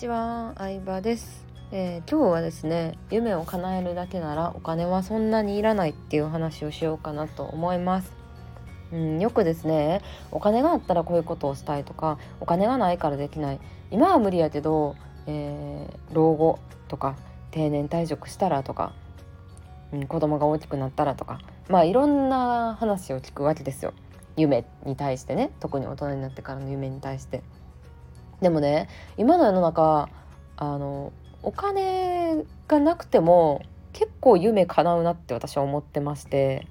ちは、相葉です、えー、今日はですね夢を叶えるだけならお金はそんなにいらないっていう話をしようかなと思います。うん、よくですねお金があったらこういうことをしたいとかお金がないからできない。今は無理やけど、えー、老後とか定年退職したらとか、うん、子供が大きくなったらとかまあいろんな話を聞くわけですよ。夢に対してね特に大人になってからの夢に対して。でもね今の世の中あのお金がなくても結構夢叶うなって私は思ってまして、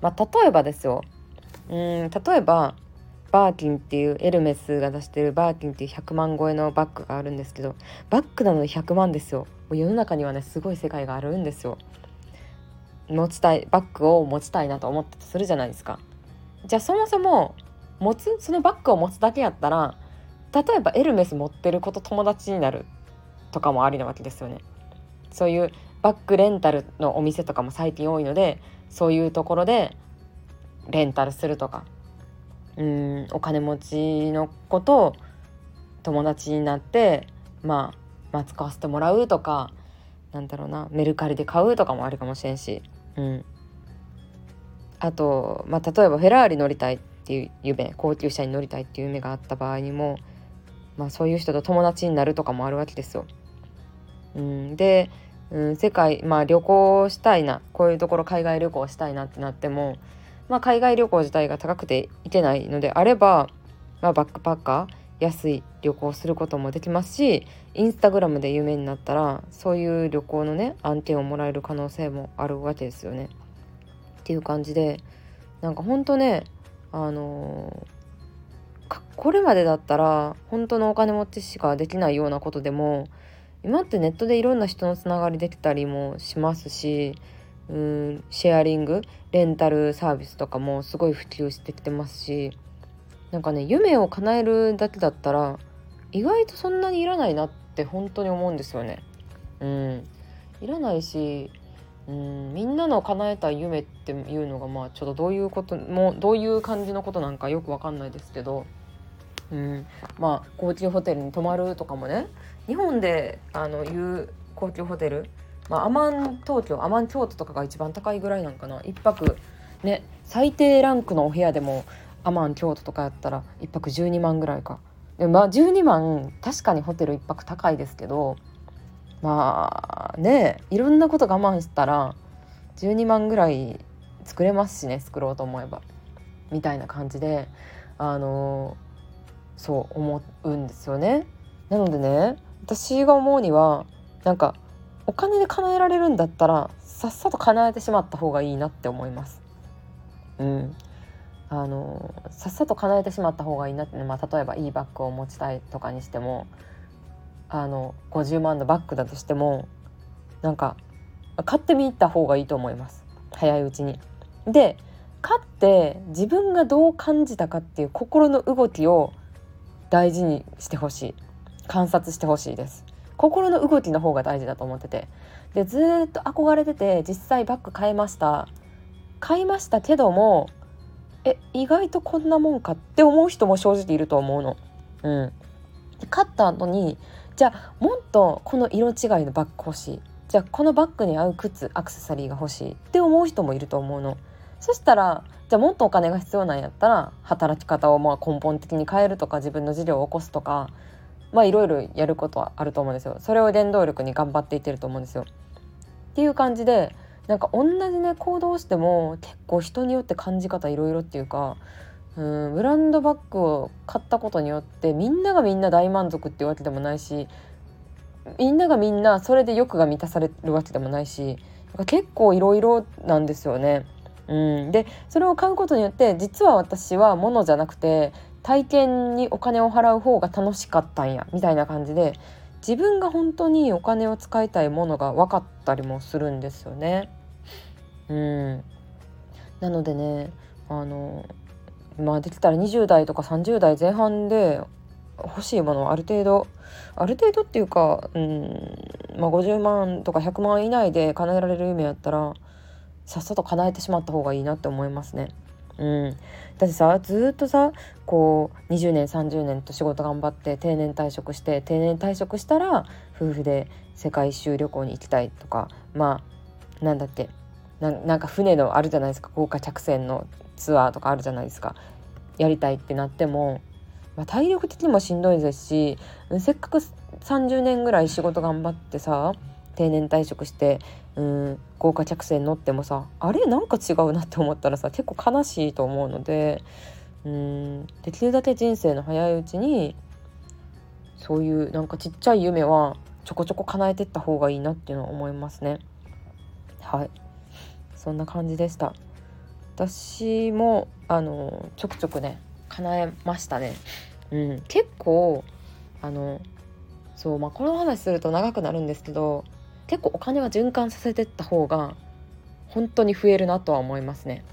まあ、例えばですよ。うん例えばバーキンっていうエルメスが出してるバーキンっていう100万超えのバッグがあるんですけどバッグなのに100万ですよ。もう世の中にはねすごい世界があるんですよ。持ちたいバッグを持ちたいなと思ったとするじゃないですか。じゃあそもそも持つそのバッグを持つだけやったら例えばエルメス持ってる子と友達になるとかもありなわけですよね。そういうバッグレンタルのお店とかも最近多いのでそういうところでレンタルするとか。うんお金持ちの子と友達になってまあまあ使わせてもらうとかなんだろうなメルカリで買うとかもあるかもしれんし、うん、あと、まあ、例えばフェラーリ乗りたいっていう夢高級車に乗りたいっていう夢があった場合にもまあ、そういう人と友達になるとかもあるわけですよ。うん、で、うん、世界、まあ、旅行したいなこういうところ海外旅行したいなってなっても、まあ、海外旅行自体が高くて行けないのであれば、まあ、バックパッカー安い旅行することもできますしインスタグラムで有名になったらそういう旅行のね案件をもらえる可能性もあるわけですよね。っていう感じでなんかほんとねあのーこれまでだったら本当のお金持ちしかできないようなことでも今ってネットでいろんな人のつながりできたりもしますしうんシェアリングレンタルサービスとかもすごい普及してきてますしなんかね夢を叶えるだけだったら意外とそんなにいらないなって本当に思うんですよね。うん、いらないしうんみんなの叶えた夢っていうのがまあちょっとどういうこともどういう感じのことなんかよくわかんないですけどうん、まあ高級ホテルに泊まるとかもね日本であのいう高級ホテル、まあ、アマン東京アマン京都とかが一番高いぐらいなんかな。1泊ね最低ランクのお部屋でもアマン京都とかやったら1泊12万ぐらいか。でまあ12万確かにホテル1泊高いですけどまあねいろんなこと我慢したら12万ぐらい作れますしね作ろうと思えば。みたいな感じであのーそう思うんですよね。なのでね私が思うにはなんかお金で叶えられるんだったらさっさと叶えてしまった方がいいなって思います。うん、あのさっさと叶えてしまった方がいいなって、まあ、例えばいいバッグを持ちたいとかにしてもあの50万のバッグだとしてもなんか買ってみた方がいいと思います早いうちに。で買って自分がどう感じたかっていう心の動きを大事にしてほしい。観察してほしいです。心の動きの方が大事だと思ってて。でずっと憧れてて実際バッグ買いました。買いましたけどもえ意外とこんなもんかって思う人も正直いると思うの。うん、買った後にじゃあもっとこの色違いのバッグ欲しい。じゃあこのバッグに合う靴アクセサリーが欲しいって思う人もいると思うの。そしたらじゃあもっとお金が必要なんやったら働き方をまあ根本的に変えるとか自分の事業を起こすとかまあいろいろやることはあると思うんですよ。それを原動力に頑張っていってると思うんですよ。っていう感じでなんか同じね行動しても結構人によって感じ方いろいろっていうかうんブランドバッグを買ったことによってみんながみんな大満足っていうわけでもないしみんながみんなそれで欲が満たされるわけでもないし結構いろいろなんですよね。うん、でそれを買うことによって実は私は物じゃなくて体験にお金を払う方が楽しかったんやみたいな感じで自分が本当にお金を使いたいものが分かったりもするんですよね。うん、なのでねあのまあできたら20代とか30代前半で欲しいものをある程度ある程度っていうか、うんまあ、50万とか100万以内で叶えられる夢やったらさっさと叶えてしまった方がいいなって思いますね。うん、だってさずっとさこう20年30年と仕事頑張って定年退職して定年退職したら夫婦で世界一周旅行に行きたいとかまあなんだっけなんか船のあるじゃないですか豪華客船のツアーとかあるじゃないですかやりたいってなっても、まあ、体力的にもしんどいですしせっかく30年ぐらい仕事頑張ってさ定年退職してうん豪華客船乗ってもさあれなんか違うなって思ったらさ結構悲しいと思うのでうんできるだけ人生の早いうちにそういうなんかちっちゃい夢はちょこちょこ叶えてった方がいいなっていうのは思いますね。はい。そんな感じでした。私もあのちょくちょくね叶えましたね。うん結構あのそうまあこの話すると長くなるんですけど結構お金は循環させてった方が本当に増えるなとは思いますね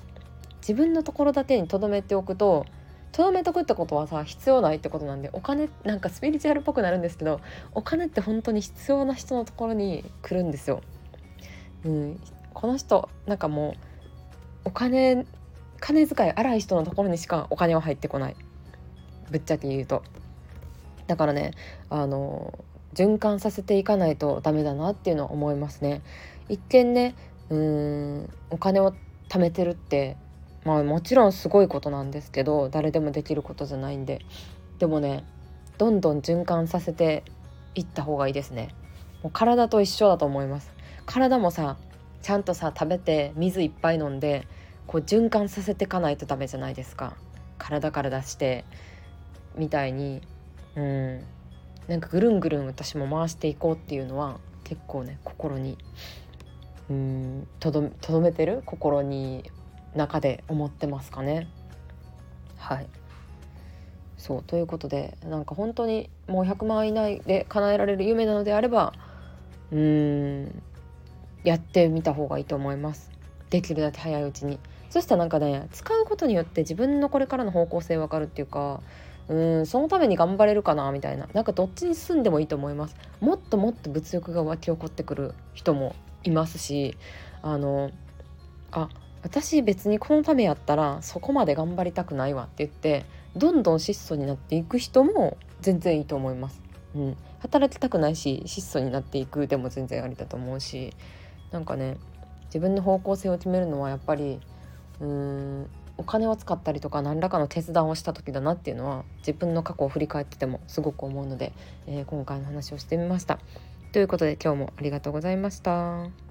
自分のところだけに留めておくととどめとくってことはさ必要ないってことなんでお金なんかスピリチュアルっぽくなるんですけどお金って本当に必要な人のところに来るんですよ。うん、この人なんかもうお金金遣い荒い人のところにしかお金は入ってこないぶっちゃけ言うと。だからねあの循環させていかないとダメだなっていうのは思いますね。一見ねうんお金を貯めてるってまあもちろんすごいことなんですけど誰でもできることじゃないんででもねどんどん循環させていった方がいいですね。もう体と一緒だと思います。体もさちゃんとさ食べて水いっぱい飲んでこう循環させていかないとダメじゃないですか。体から出してみたいにうんなんかぐるんぐるん私も回していこうっていうのは結構ね心にうんとどめてる心に中で思ってますかね。はい。そうということでなんか本当にもう100万以内で叶えられる夢なのであればうーんやってみた方がいいと思います。できるだけ早いうちに。そしたらなんかね使うことによって自分のこれからの方向性分かるっていうかうんそのために頑張れるかなみたいな。なんかどっちに進んでもいいと思います。もっともっと物欲が湧き起こってくる人もいますしあのあ私別にこのためやったらそこまで頑張りたくないわって言ってどんどん質素になっていく人も全然いいと思います。うん、働きたくないし質素になっていくでも全然ありだと思うしなんかね自分の方向性を決めるのはやっぱりうーんお金を使ったりとか何らかの決断をした時だなっていうのは自分の過去を振り返っててもすごく思うので、えー、今回の話をしてみました。ということで今日もありがとうございました。